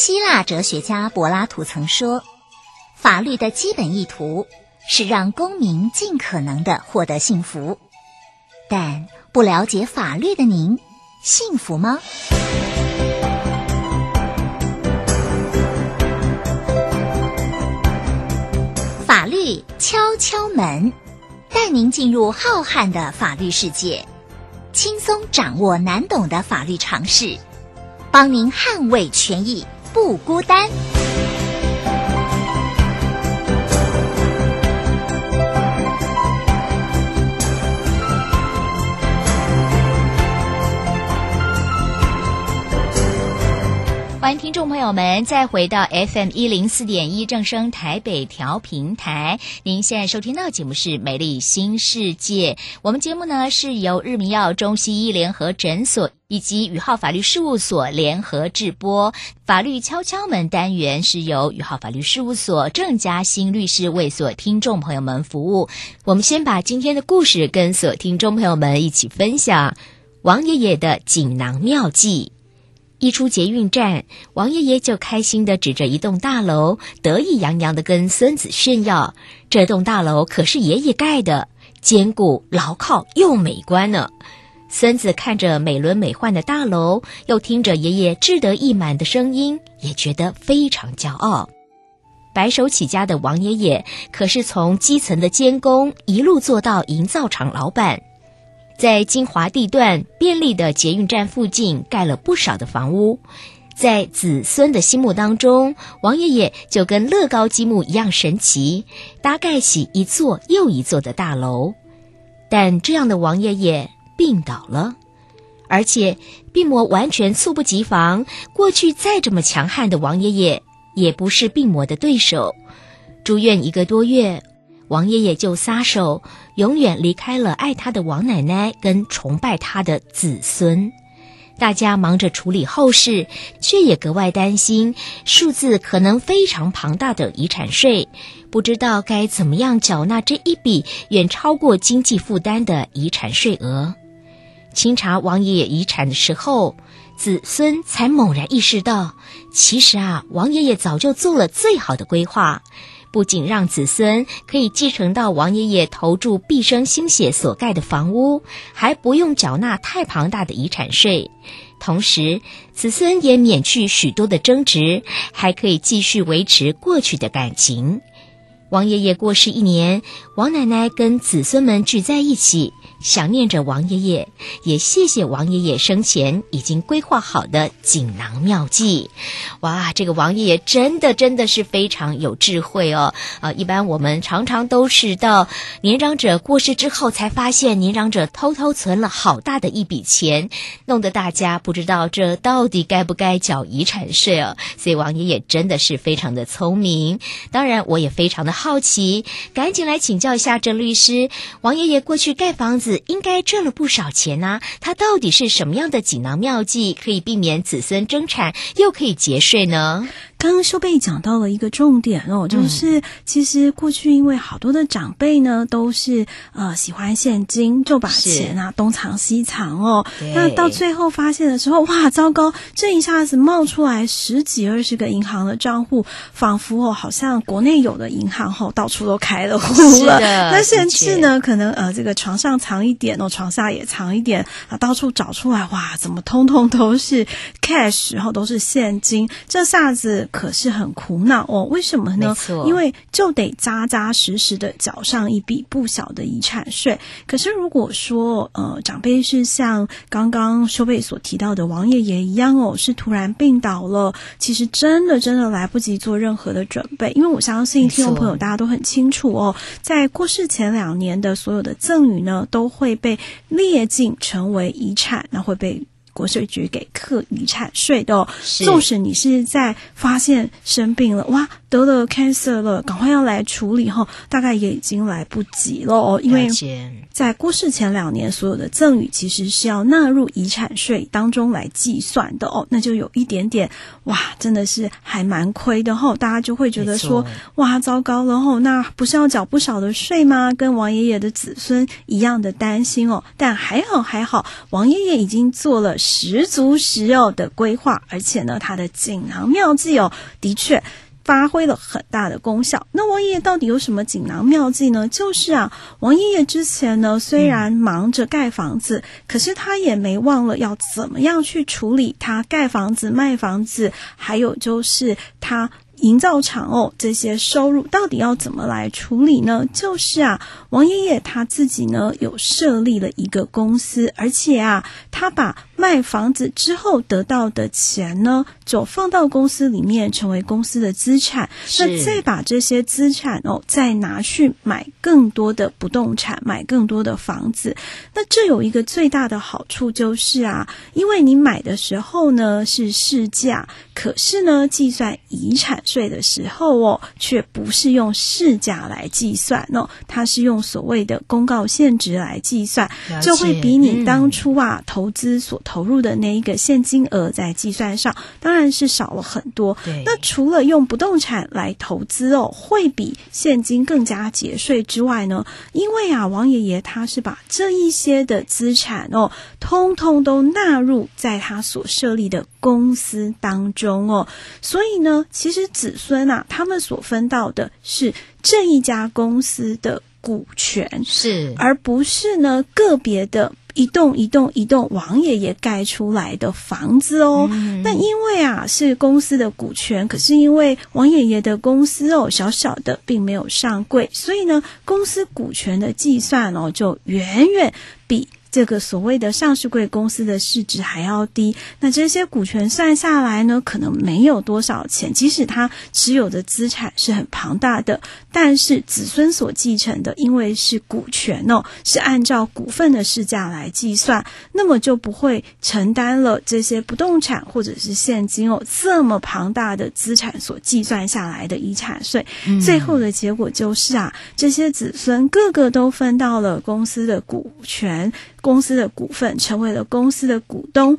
希腊哲学家柏拉图曾说：“法律的基本意图是让公民尽可能的获得幸福。”但不了解法律的您，幸福吗？法律敲敲门，带您进入浩瀚的法律世界，轻松掌握难懂的法律常识，帮您捍卫权益。不孤单。欢迎听众朋友们再回到 FM 一零四点一正声台北调频台。您现在收听到的节目是《美丽新世界》。我们节目呢是由日明耀中西医联合诊所以及宇浩法律事务所联合制播。法律敲敲门单元是由宇浩法律事务所郑嘉兴律师为所听众朋友们服务。我们先把今天的故事跟所听众朋友们一起分享：王爷爷的锦囊妙计。一出捷运站，王爷爷就开心地指着一栋大楼，得意洋洋地跟孙子炫耀：“这栋大楼可是爷爷盖的，坚固牢靠又美观呢。”孙子看着美轮美奂的大楼，又听着爷爷志得意满的声音，也觉得非常骄傲。白手起家的王爷爷，可是从基层的监工一路做到营造厂老板。在精华地段、便利的捷运站附近盖了不少的房屋，在子孙的心目当中，王爷爷就跟乐高积木一样神奇，搭盖起一座又一座的大楼。但这样的王爷爷病倒了，而且病魔完全猝不及防。过去再这么强悍的王爷爷，也不是病魔的对手。住院一个多月。王爷爷就撒手，永远离开了爱他的王奶奶跟崇拜他的子孙。大家忙着处理后事，却也格外担心数字可能非常庞大的遗产税，不知道该怎么样缴纳这一笔远超过经济负担的遗产税额。清查王爷爷遗产的时候，子孙才猛然意识到，其实啊，王爷爷早就做了最好的规划。不仅让子孙可以继承到王爷爷投注毕生心血所盖的房屋，还不用缴纳太庞大的遗产税，同时子孙也免去许多的争执，还可以继续维持过去的感情。王爷爷过世一年，王奶奶跟子孙们聚在一起。想念着王爷爷，也谢谢王爷爷生前已经规划好的锦囊妙计。哇，这个王爷爷真的真的是非常有智慧哦！啊，一般我们常常都是到年长者过世之后才发现，年长者偷偷存了好大的一笔钱，弄得大家不知道这到底该不该缴遗产税哦。所以王爷爷真的是非常的聪明。当然，我也非常的好奇，赶紧来请教一下郑律师，王爷爷过去盖房子。应该挣了不少钱呢，他到底是什么样的锦囊妙计，可以避免子孙争产，又可以节税呢？刚刚修贝讲到了一个重点哦，就是其实过去因为好多的长辈呢都是呃喜欢现金，就把钱啊东藏西藏哦，那到最后发现的时候，哇，糟糕，这一下子冒出来十几二十个银行的账户，仿佛哦好像国内有的银行哦到处都开了户了，那甚至呢可能呃这个床上藏一点哦，床下也藏一点啊，到处找出来，哇，怎么通通都是 cash，然后都是现金，这下子。可是很苦恼哦，为什么呢？因为就得扎扎实实的缴上一笔不小的遗产税。可是如果说呃长辈是像刚刚修贝所提到的王爷爷一样哦，是突然病倒了，其实真的真的来不及做任何的准备。因为我相信听众朋友大家都很清楚哦，在过世前两年的所有的赠与呢，都会被列进成为遗产，那会被。国税局给课遗产税的哦，纵使你是在发现生病了，哇，得了 cancer 了，赶快要来处理哈，大概也已经来不及了哦，因为在过世前两年所有的赠与其实是要纳入遗产税当中来计算的哦，那就有一点点哇，真的是还蛮亏的哈，大家就会觉得说哇，糟糕了哈，那不是要缴不少的税吗？跟王爷爷的子孙一样的担心哦，但还好还好，王爷爷已经做了十足十有的规划，而且呢，他的锦囊妙计哦，的确。发挥了很大的功效。那王爷爷到底有什么锦囊妙计呢？就是啊，王爷爷之前呢，虽然忙着盖房子，可是他也没忘了要怎么样去处理他盖房子、卖房子，还有就是他。营造厂哦，这些收入到底要怎么来处理呢？就是啊，王爷爷他自己呢有设立了一个公司，而且啊，他把卖房子之后得到的钱呢，就放到公司里面，成为公司的资产。那再把这些资产哦，再拿去买更多的不动产，买更多的房子。那这有一个最大的好处就是啊，因为你买的时候呢是市价，可是呢计算遗产税的时候哦，却不是用市价来计算哦，它是用所谓的公告现值来计算，就会比你当初啊、嗯、投资所投入的那一个现金额在计算上，当然是少了很多。那除了用不动产来投资哦，会比现金更加节税之外呢，因为啊，王爷爷他是把这一些的资产哦，通通都纳入在他所设立的公司当中哦，所以呢，其实。子孙啊，他们所分到的是这一家公司的股权，是，而不是呢个别的一栋一栋一栋王爷爷盖出来的房子哦。嗯。那因为啊是公司的股权，可是因为王爷爷的公司哦小小的，并没有上柜，所以呢公司股权的计算哦就远远比。这个所谓的上市贵公司的市值还要低，那这些股权算下来呢，可能没有多少钱。即使他持有的资产是很庞大的，但是子孙所继承的，因为是股权哦，是按照股份的市价来计算，那么就不会承担了这些不动产或者是现金哦这么庞大的资产所计算下来的遗产税。嗯。最后的结果就是啊，这些子孙个个都分到了公司的股权。公司的股份成为了公司的股东。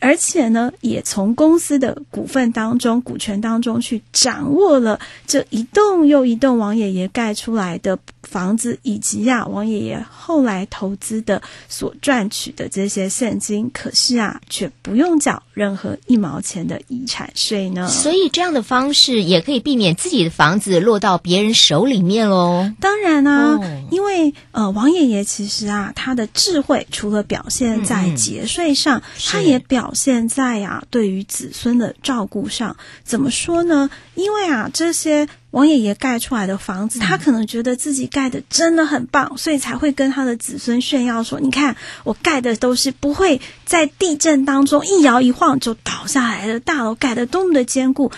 而且呢，也从公司的股份当中、股权当中去掌握了这一栋又一栋王爷爷盖出来的房子，以及啊，王爷爷后来投资的所赚取的这些现金。可是啊，却不用缴任何一毛钱的遗产税呢。所以这样的方式也可以避免自己的房子落到别人手里面喽。当然啊，哦、因为呃，王爷爷其实啊，他的智慧除了表现在节税上，嗯、他也表。现在呀、啊，对于子孙的照顾上，怎么说呢？因为啊，这些王爷爷盖出来的房子，他可能觉得自己盖的真的很棒，所以才会跟他的子孙炫耀说：“你看，我盖的都是不会在地震当中一摇一晃就倒下来的大楼，盖的多么的坚固。”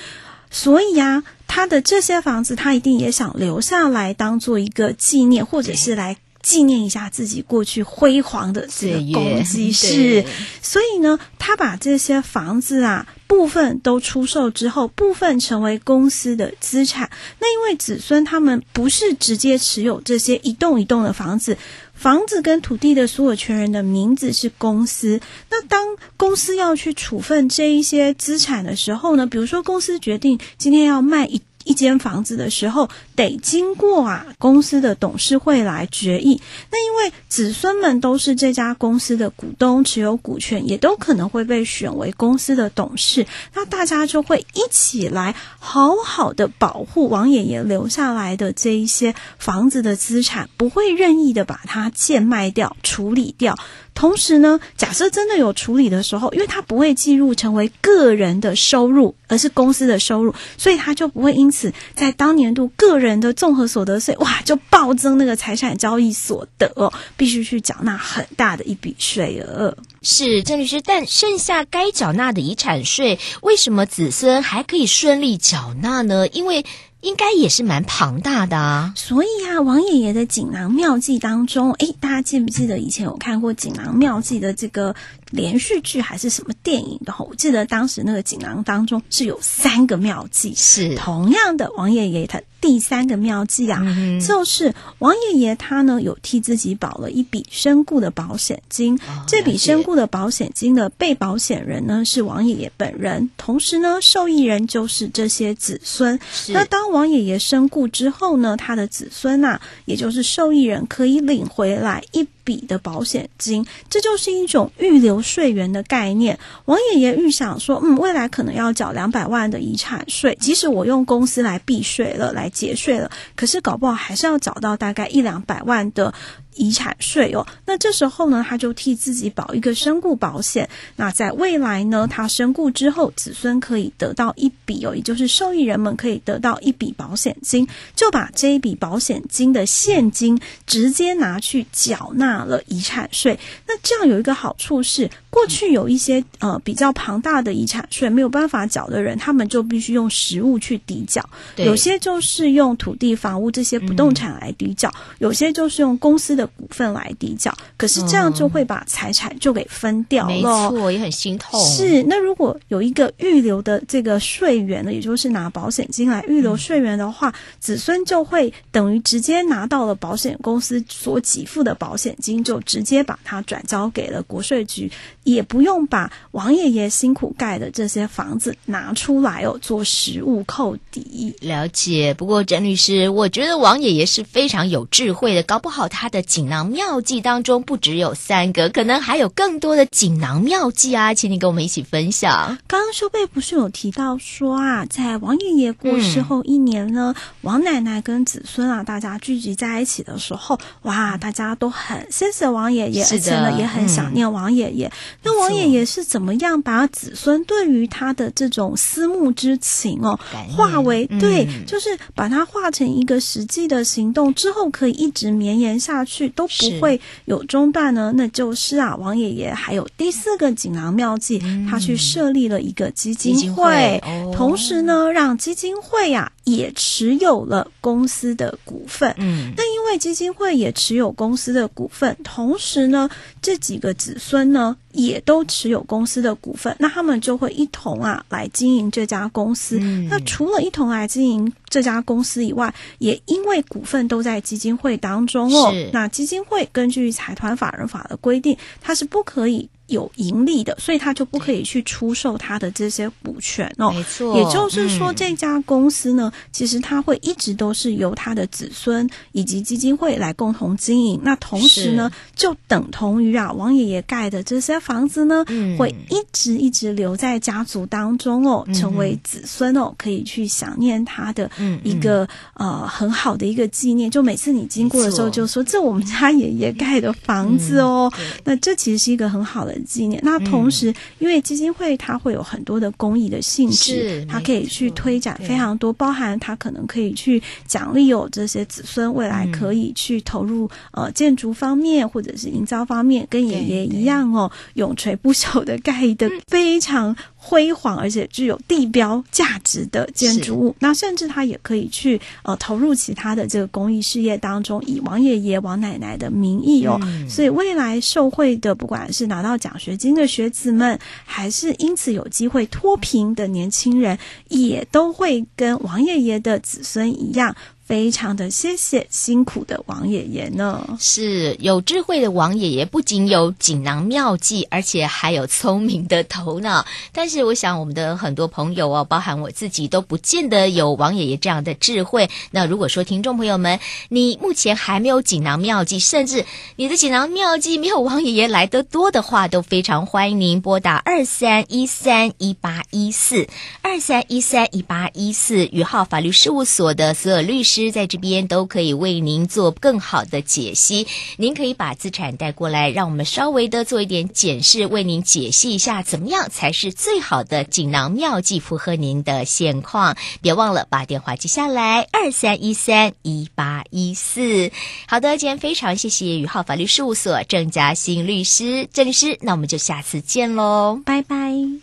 所以呀、啊，他的这些房子，他一定也想留下来当做一个纪念，或者是来。纪念一下自己过去辉煌的这个功绩是，所以呢，他把这些房子啊部分都出售之后，部分成为公司的资产。那因为子孙他们不是直接持有这些一栋一栋的房子，房子跟土地的所有权人的名字是公司。那当公司要去处分这一些资产的时候呢，比如说公司决定今天要卖一。一间房子的时候，得经过啊公司的董事会来决议。那因为子孙们都是这家公司的股东，持有股权，也都可能会被选为公司的董事。那大家就会一起来好好的保护王爷爷留下来的这一些房子的资产，不会任意的把它贱卖掉、处理掉。同时呢，假设真的有处理的时候，因为它不会计入成为个人的收入，而是公司的收入，所以他就不会因在当年度个人的综合所得税哇就暴增那个财产交易所得哦，必须去缴纳很大的一笔税额。是郑律师，但剩下该缴纳的遗产税，为什么子孙还可以顺利缴纳呢？因为应该也是蛮庞大的啊，所以啊，王爷爷的锦囊妙计当中，诶，大家记不记得以前有看过锦囊妙计的这个连续剧还是什么电影的话，我记得当时那个锦囊当中是有三个妙计，是同样的王爷爷他。第三个妙计啊，嗯、就是王爷爷他呢有替自己保了一笔身故的保险金。哦、这笔身故的保险金的被保险人呢是王爷爷本人，同时呢受益人就是这些子孙。那当王爷爷身故之后呢，他的子孙呐、啊，也就是受益人可以领回来一笔的保险金，这就是一种预留税源的概念。王爷爷预想说，嗯，未来可能要缴两百万的遗产税，即使我用公司来避税了，来节税了，可是搞不好还是要找到大概一两百万的。遗产税哦，那这时候呢，他就替自己保一个身故保险。那在未来呢，他身故之后，子孙可以得到一笔哦，也就是受益人们可以得到一笔保险金，就把这一笔保险金的现金直接拿去缴纳了遗产税。那这样有一个好处是，过去有一些呃比较庞大的遗产税没有办法缴的人，他们就必须用实物去抵缴。对有些就是用土地、房屋这些不动产来抵缴，嗯、有些就是用公司的。股份来抵缴，可是这样就会把财产就给分掉了，嗯、没错，也很心痛。是，那如果有一个预留的这个税源呢，也就是拿保险金来预留税源的话，嗯、子孙就会等于直接拿到了保险公司所给付的保险金，就直接把它转交给了国税局，也不用把王爷爷辛苦盖的这些房子拿出来哦，做实物扣抵。了解。不过郑律师，我觉得王爷爷是非常有智慧的，搞不好他的。锦囊妙计当中不只有三个，可能还有更多的锦囊妙计啊，请你跟我们一起分享。刚刚修贝不是有提到说啊，在王爷爷过世后一年呢，嗯、王奶奶跟子孙啊，大家聚集在一起的时候，哇，大家都很谢谢王爷爷，的而且呢也很想念王爷爷。嗯、那王爷爷是怎么样把子孙对于他的这种思慕之情哦，化为、嗯、对，就是把它化成一个实际的行动之后，可以一直绵延下去。都不会有中断呢，那就是啊，王爷爷还有第四个锦囊妙计，嗯、他去设立了一个基金会，金会哦、同时呢，让基金会呀、啊、也持有了公司的股份。嗯，那因为基金会也持有公司的股份，同时呢，这几个子孙呢。也都持有公司的股份，那他们就会一同啊来经营这家公司。嗯、那除了一同来经营这家公司以外，也因为股份都在基金会当中哦。那基金会根据财团法人法的规定，它是不可以。有盈利的，所以他就不可以去出售他的这些股权哦。没错，也就是说，这家公司呢，嗯、其实他会一直都是由他的子孙以及基金会来共同经营。那同时呢，就等同于啊，王爷爷盖的这些房子呢，嗯、会一直一直留在家族当中哦，嗯、成为子孙哦，可以去想念他的一个、嗯、呃很好的一个纪念。就每次你经过的时候，就说这我们家爷爷盖的房子哦。嗯、那这其实是一个很好的。纪念。那同时，因为基金会它会有很多的公益的性质，它可以去推展非常多，包含它可能可以去奖励有这些子孙未来可以去投入呃建筑方面或者是营造方面，跟爷爷一样哦，永垂不朽的盖的非常。辉煌而且具有地标价值的建筑物，那甚至他也可以去呃投入其他的这个公益事业当中，以王爷爷、王奶奶的名义。哦，嗯、所以未来受惠的，不管是拿到奖学金的学子们，还是因此有机会脱贫的年轻人，也都会跟王爷爷的子孙一样。非常的谢谢辛苦的王爷爷呢，是有智慧的王爷爷，不仅有锦囊妙计，而且还有聪明的头脑。但是，我想我们的很多朋友哦，包含我自己，都不见得有王爷爷这样的智慧。那如果说听众朋友们，你目前还没有锦囊妙计，甚至你的锦囊妙计没有王爷爷来得多的话，都非常欢迎您拨打二三一三一八一四二三一三一八一四宇浩法律事务所的所有律师。师在这边都可以为您做更好的解析。您可以把资产带过来，让我们稍微的做一点检视，为您解析一下怎么样才是最好的锦囊妙计，符合您的现况。别忘了把电话记下来，二三一三一八一四。好的，今天非常谢谢宇浩法律事务所郑佳欣律师，郑律师，那我们就下次见喽，拜拜。